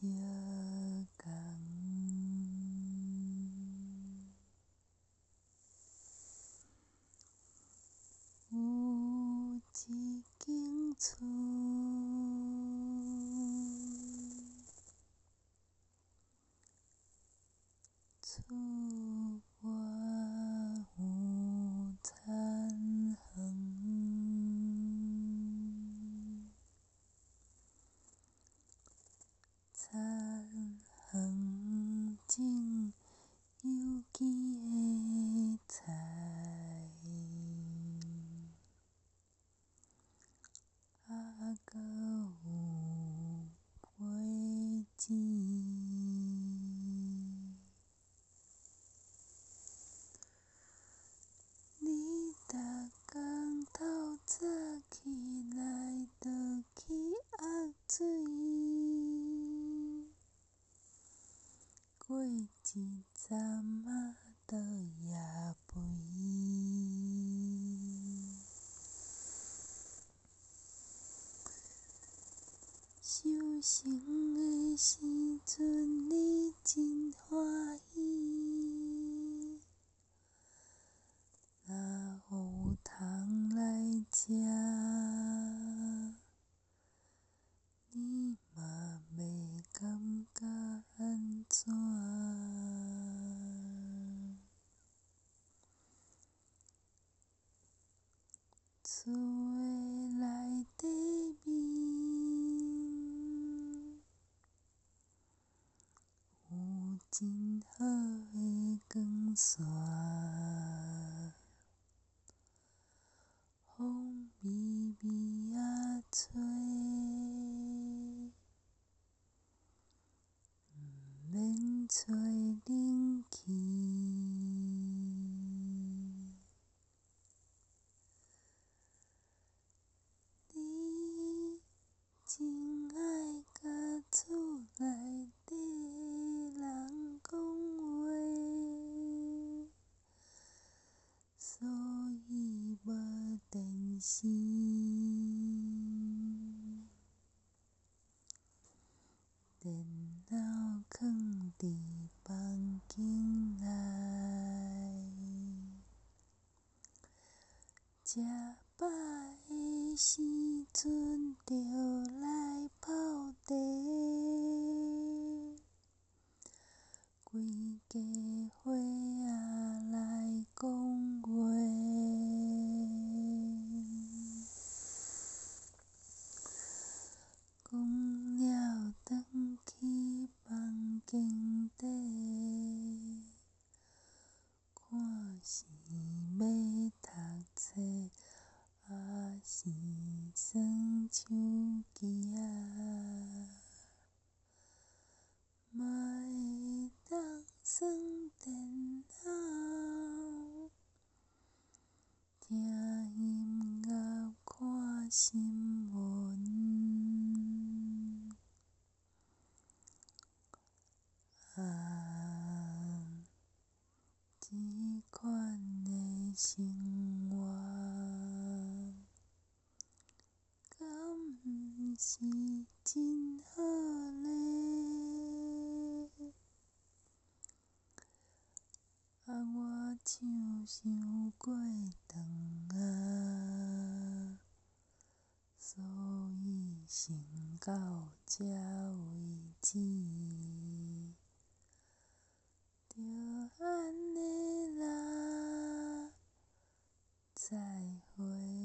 小巷有一间厝，厝。情怎么都压不抑。修行的时阵。厝内地面有真好，你。心，然后放伫房间内。吃饱的时阵就。耍手机啊，会当耍电脑，听音乐看新闻，款的生。是真好咧。啊，我唱想过长啊，所以先到这为止。就安尼啦，再会。